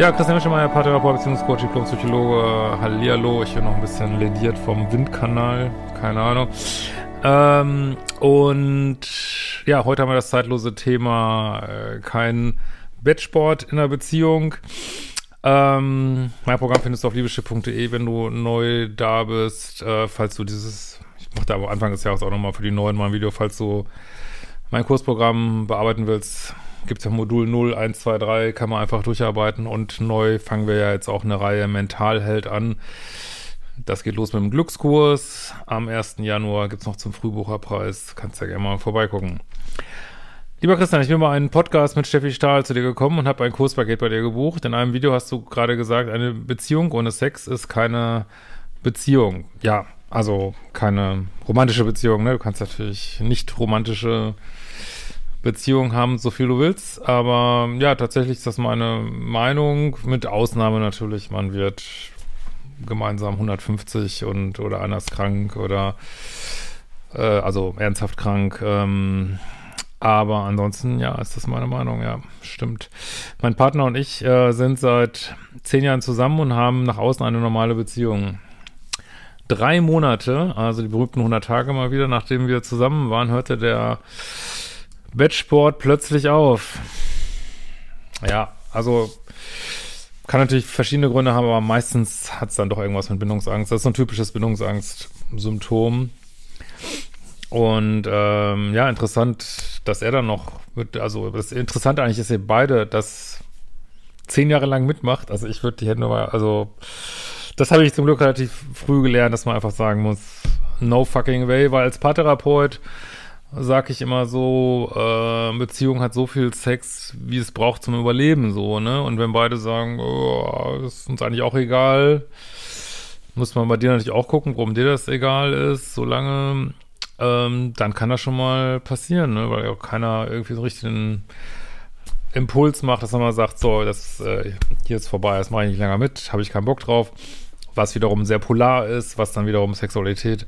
Ja, Christian Mischemeier, Paartherapeut, Beziehungscoach, Diplom-Psychologe. Hallihallo, ich bin noch ein bisschen lediert vom Windkanal, keine Ahnung. Ähm, und ja, heute haben wir das zeitlose Thema äh, kein Bettsport in der Beziehung. Ähm, mein Programm findest du auf liebeschiff.de, wenn du neu da bist. Äh, falls du dieses, ich mache am Anfang des Jahres auch nochmal für die neuen mal ein Video, falls du mein Kursprogramm bearbeiten willst, gibt es ja Modul 0, 1, 2, 3, kann man einfach durcharbeiten und neu fangen wir ja jetzt auch eine Reihe Mentalheld an. Das geht los mit dem Glückskurs. Am 1. Januar gibt es noch zum Frühbucherpreis. Kannst ja gerne mal vorbeigucken. Lieber Christian, ich bin mal einen Podcast mit Steffi Stahl zu dir gekommen und habe ein Kurspaket bei dir gebucht. In einem Video hast du gerade gesagt, eine Beziehung ohne Sex ist keine Beziehung. Ja, also keine romantische Beziehung. Ne? Du kannst natürlich nicht romantische Beziehung haben, so viel du willst. Aber ja, tatsächlich ist das meine Meinung. Mit Ausnahme natürlich, man wird gemeinsam 150 und oder ist krank oder äh, also ernsthaft krank. Ähm, aber ansonsten, ja, ist das meine Meinung, ja, stimmt. Mein Partner und ich äh, sind seit zehn Jahren zusammen und haben nach außen eine normale Beziehung. Drei Monate, also die berühmten 100 Tage mal wieder, nachdem wir zusammen waren, hörte der Wettsport plötzlich auf. Ja, also kann natürlich verschiedene Gründe haben, aber meistens hat es dann doch irgendwas mit Bindungsangst. Das ist so ein typisches Bindungsangst-Symptom. Und ähm, ja, interessant, dass er dann noch mit, also das Interessante eigentlich ist, ihr beide das zehn Jahre lang mitmacht. Also ich würde die Hände mal, also das habe ich zum Glück relativ früh gelernt, dass man einfach sagen muss, no fucking way, weil als Paartherapeut sag ich immer so, äh, Beziehung hat so viel Sex, wie es braucht zum Überleben, so, ne? Und wenn beide sagen, oh, ist uns eigentlich auch egal, muss man bei dir natürlich auch gucken, warum dir das egal ist, solange, ähm, dann kann das schon mal passieren, ne? Weil ja auch keiner irgendwie so richtig einen Impuls macht, dass man mal sagt, so, das, äh, hier ist vorbei, das mache ich nicht länger mit, habe ich keinen Bock drauf. Was wiederum sehr polar ist, was dann wiederum Sexualität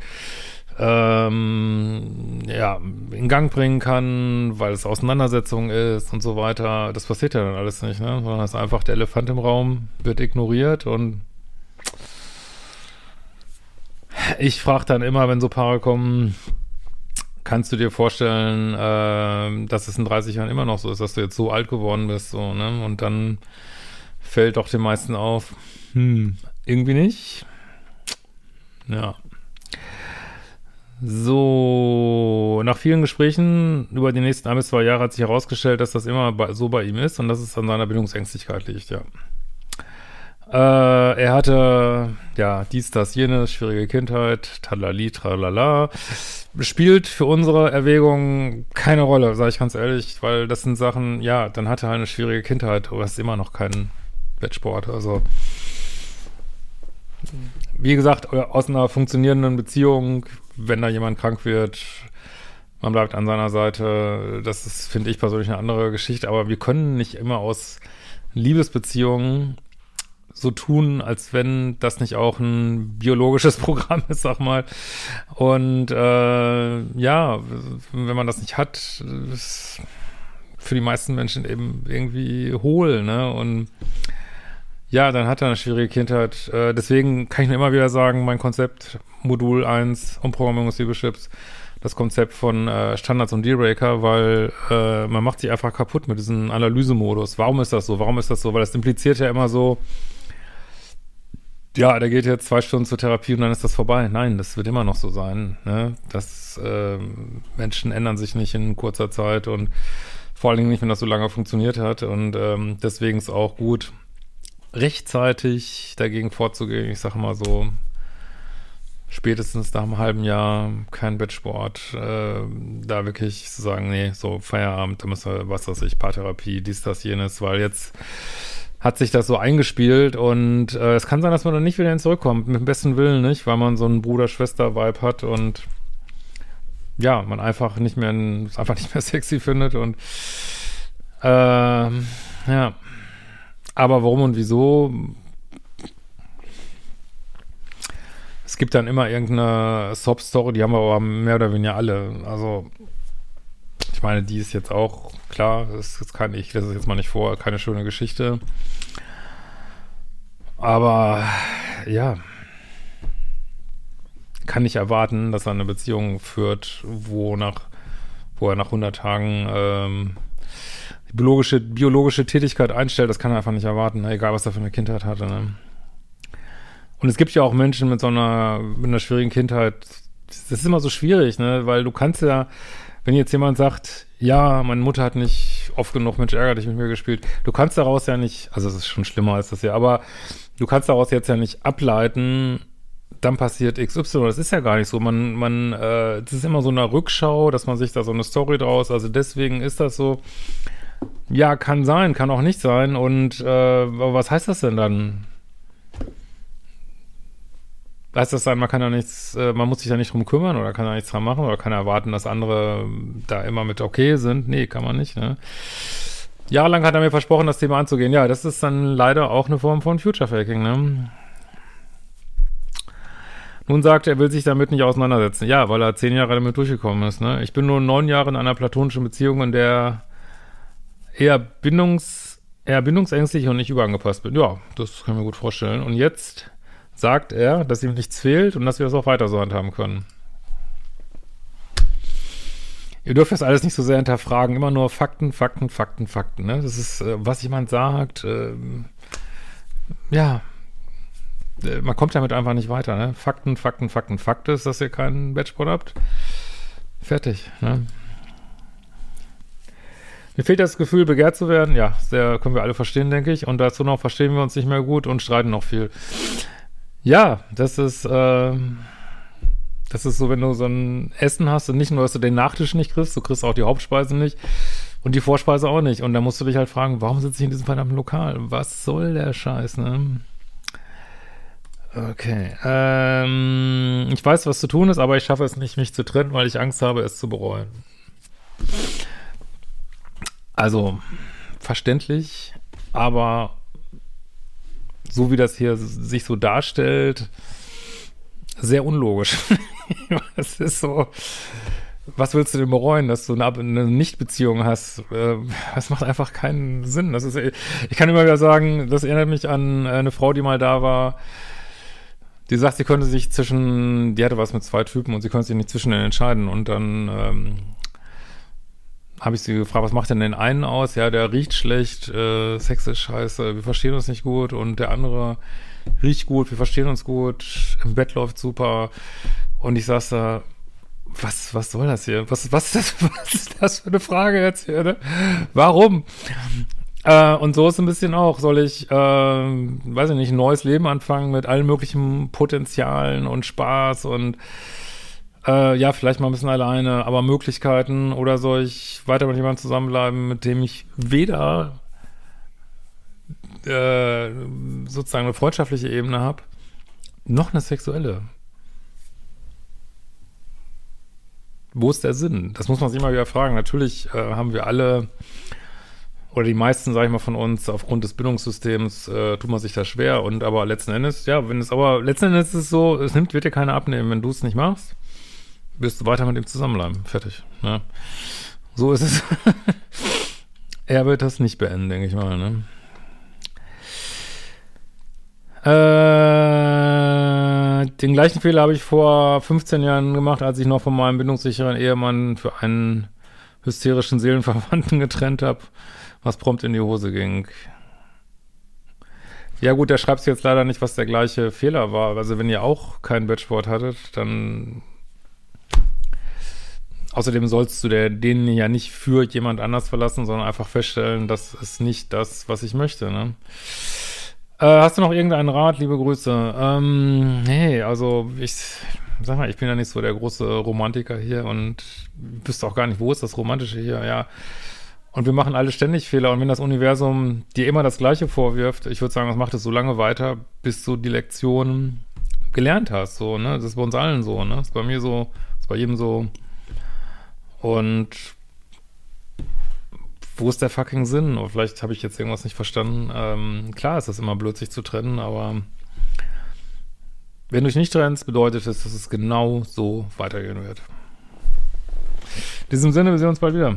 ähm, ja, in Gang bringen kann, weil es Auseinandersetzung ist und so weiter. Das passiert ja dann alles nicht, ne? Sondern es ist einfach der Elefant im Raum, wird ignoriert und ich frage dann immer, wenn so Paare kommen, kannst du dir vorstellen, äh, dass es in 30 Jahren immer noch so ist, dass du jetzt so alt geworden bist, so, ne? Und dann fällt doch den meisten auf, hm, irgendwie nicht. Ja. So, nach vielen Gesprächen über die nächsten ein bis zwei Jahre hat sich herausgestellt, dass das immer bei, so bei ihm ist und dass es an seiner Bindungsängstlichkeit liegt, ja. Äh, er hatte, ja, dies, das, jenes, schwierige Kindheit, talali, tralala. Spielt für unsere Erwägung keine Rolle, sage ich ganz ehrlich, weil das sind Sachen, ja, dann hatte er halt eine schwierige Kindheit, aber es ist immer noch kein Wettsport, also wie gesagt, aus einer funktionierenden Beziehung, wenn da jemand krank wird, man bleibt an seiner Seite. Das ist, finde ich persönlich, eine andere Geschichte. Aber wir können nicht immer aus Liebesbeziehungen so tun, als wenn das nicht auch ein biologisches Programm ist, sag mal. Und äh, ja, wenn man das nicht hat, ist für die meisten Menschen eben irgendwie hohl, ne? Und ja, dann hat er eine schwierige Kindheit. Äh, deswegen kann ich nur immer wieder sagen, mein Konzept Modul 1 Umprogrammierung des Liebeschips, das Konzept von äh, Standards und Dealbreaker, weil äh, man macht sich einfach kaputt mit diesem Analysemodus. Warum ist das so? Warum ist das so? Weil das impliziert ja immer so, ja, der geht jetzt zwei Stunden zur Therapie und dann ist das vorbei. Nein, das wird immer noch so sein. Ne? Das äh, Menschen ändern sich nicht in kurzer Zeit und vor allen Dingen nicht, wenn das so lange funktioniert hat. Und ähm, deswegen ist auch gut, rechtzeitig dagegen vorzugehen. Ich sage mal so, spätestens nach einem halben Jahr kein Bettsport, äh, da wirklich zu sagen, nee, so Feierabend, da müssen was weiß ich, Paartherapie, dies, das, jenes, weil jetzt hat sich das so eingespielt und äh, es kann sein, dass man dann nicht wieder zurückkommt, mit dem besten Willen nicht, weil man so einen Bruder-Schwester-Vibe hat und ja, man einfach nicht mehr, einfach nicht mehr sexy findet und äh, ja, aber warum und wieso? Es gibt dann immer irgendeine Sob-Story, die haben wir aber mehr oder weniger alle. Also, ich meine, die ist jetzt auch klar, das, das kann ich, das ist jetzt mal nicht vor, keine schöne Geschichte. Aber ja, kann nicht erwarten, dass er eine Beziehung führt, wo nach, wo er nach 100 Tagen ähm, biologische, biologische Tätigkeit einstellt. Das kann er einfach nicht erwarten, ne? egal was er für eine Kindheit hatte. Ne? Und es gibt ja auch Menschen mit so einer, mit einer schwierigen Kindheit. Das ist immer so schwierig, ne, weil du kannst ja, wenn jetzt jemand sagt, ja, meine Mutter hat nicht oft genug Mensch ärger dich mit mir gespielt, du kannst daraus ja nicht, also es ist schon schlimmer als das ja, aber du kannst daraus jetzt ja nicht ableiten, dann passiert XY. Das ist ja gar nicht so. Man, man, äh, das ist immer so eine Rückschau, dass man sich da so eine Story draus, also deswegen ist das so. Ja, kann sein, kann auch nicht sein. Und äh, was heißt das denn dann? Heißt das dann, man kann ja nichts, äh, man muss sich da nicht drum kümmern oder kann da nichts dran machen oder kann erwarten, dass andere da immer mit okay sind? Nee, kann man nicht, ne? Jahrelang hat er mir versprochen, das Thema anzugehen. Ja, das ist dann leider auch eine Form von Future Faking, ne? Nun sagt er, er will sich damit nicht auseinandersetzen. Ja, weil er zehn Jahre damit durchgekommen ist, ne? Ich bin nur neun Jahre in einer platonischen Beziehung, in der eher bindungs, eher bindungsängstlich und nicht überangepasst bin. Ja, das kann ich mir gut vorstellen. Und jetzt sagt er, dass ihm nichts fehlt und dass wir das auch weiter so handhaben können. Ihr dürft das alles nicht so sehr hinterfragen, immer nur Fakten, Fakten, Fakten, Fakten. Ne? Das ist, äh, was jemand sagt, äh, ja, äh, man kommt damit einfach nicht weiter. Ne? Fakten, Fakten, Fakten, Fakt ist, dass ihr keinen Batchport habt. Fertig. Ne? Mir fehlt das Gefühl, begehrt zu werden. Ja, sehr können wir alle verstehen, denke ich. Und dazu noch verstehen wir uns nicht mehr gut und streiten noch viel. Ja, das ist, äh, das ist so, wenn du so ein Essen hast und nicht nur, dass du den Nachtisch nicht kriegst, du kriegst auch die Hauptspeise nicht und die Vorspeise auch nicht. Und da musst du dich halt fragen, warum sitze ich in diesem verdammten Lokal? Was soll der Scheiß, ne? Okay. Ähm, ich weiß, was zu tun ist, aber ich schaffe es nicht, mich zu trennen, weil ich Angst habe, es zu bereuen. Also, verständlich, aber so wie das hier sich so darstellt, sehr unlogisch. Es ist so, was willst du denn bereuen, dass du eine, Nichtbeziehung hast? Äh, das macht einfach keinen Sinn. Das ist, ich kann immer wieder sagen, das erinnert mich an eine Frau, die mal da war, die sagt, sie konnte sich zwischen, die hatte was mit zwei Typen und sie konnte sich nicht zwischen entscheiden. Und dann ähm, habe ich sie gefragt, was macht denn den einen aus? Ja, der riecht schlecht, äh, Sex ist scheiße, wir verstehen uns nicht gut und der andere riecht gut, wir verstehen uns gut, im Bett läuft super und ich saß da, was, was soll das hier? Was, was, ist, das, was ist das für eine Frage jetzt hier, ne? Warum? Äh, und so ist ein bisschen auch, soll ich, äh, weiß ich nicht, ein neues Leben anfangen mit allen möglichen Potenzialen und Spaß und äh, ja, vielleicht mal ein bisschen alleine, aber Möglichkeiten oder soll ich weiter mit jemandem zusammenbleiben, mit dem ich weder äh, sozusagen eine freundschaftliche Ebene habe, noch eine sexuelle. Wo ist der Sinn? Das muss man sich immer wieder fragen. Natürlich äh, haben wir alle oder die meisten, sage ich mal, von uns, aufgrund des Bindungssystems, äh, tut man sich da schwer. Und aber letzten Endes, ja, wenn es aber letzten Endes ist es so, es nimmt, wird dir keiner abnehmen, wenn du es nicht machst wirst du weiter mit ihm zusammenbleiben. Fertig. Ne? So ist es. er wird das nicht beenden, denke ich mal. Ne? Äh, den gleichen Fehler habe ich vor 15 Jahren gemacht, als ich noch von meinem bindungssicheren Ehemann für einen hysterischen Seelenverwandten getrennt habe, was prompt in die Hose ging. Ja gut, der schreibt jetzt leider nicht, was der gleiche Fehler war. Also wenn ihr auch keinen Batchboard hattet, dann Außerdem sollst du der, den ja nicht für jemand anders verlassen, sondern einfach feststellen, das ist nicht das, was ich möchte. Ne? Äh, hast du noch irgendeinen Rat? Liebe Grüße. Ähm, hey, also ich sag mal, ich bin ja nicht so der große Romantiker hier und wüsste auch gar nicht, wo ist das Romantische hier, ja. Und wir machen alle ständig Fehler. Und wenn das Universum dir immer das Gleiche vorwirft, ich würde sagen, das macht es so lange weiter, bis du die Lektion gelernt hast. So, ne? Das ist bei uns allen so, ne? Das ist bei mir so, das ist bei jedem so. Und wo ist der fucking Sinn? Oder vielleicht habe ich jetzt irgendwas nicht verstanden. Ähm, klar ist das immer blöd, sich zu trennen, aber wenn du dich nicht trennst, bedeutet es, dass es genau so weitergehen wird. In diesem Sinne, wir sehen uns bald wieder.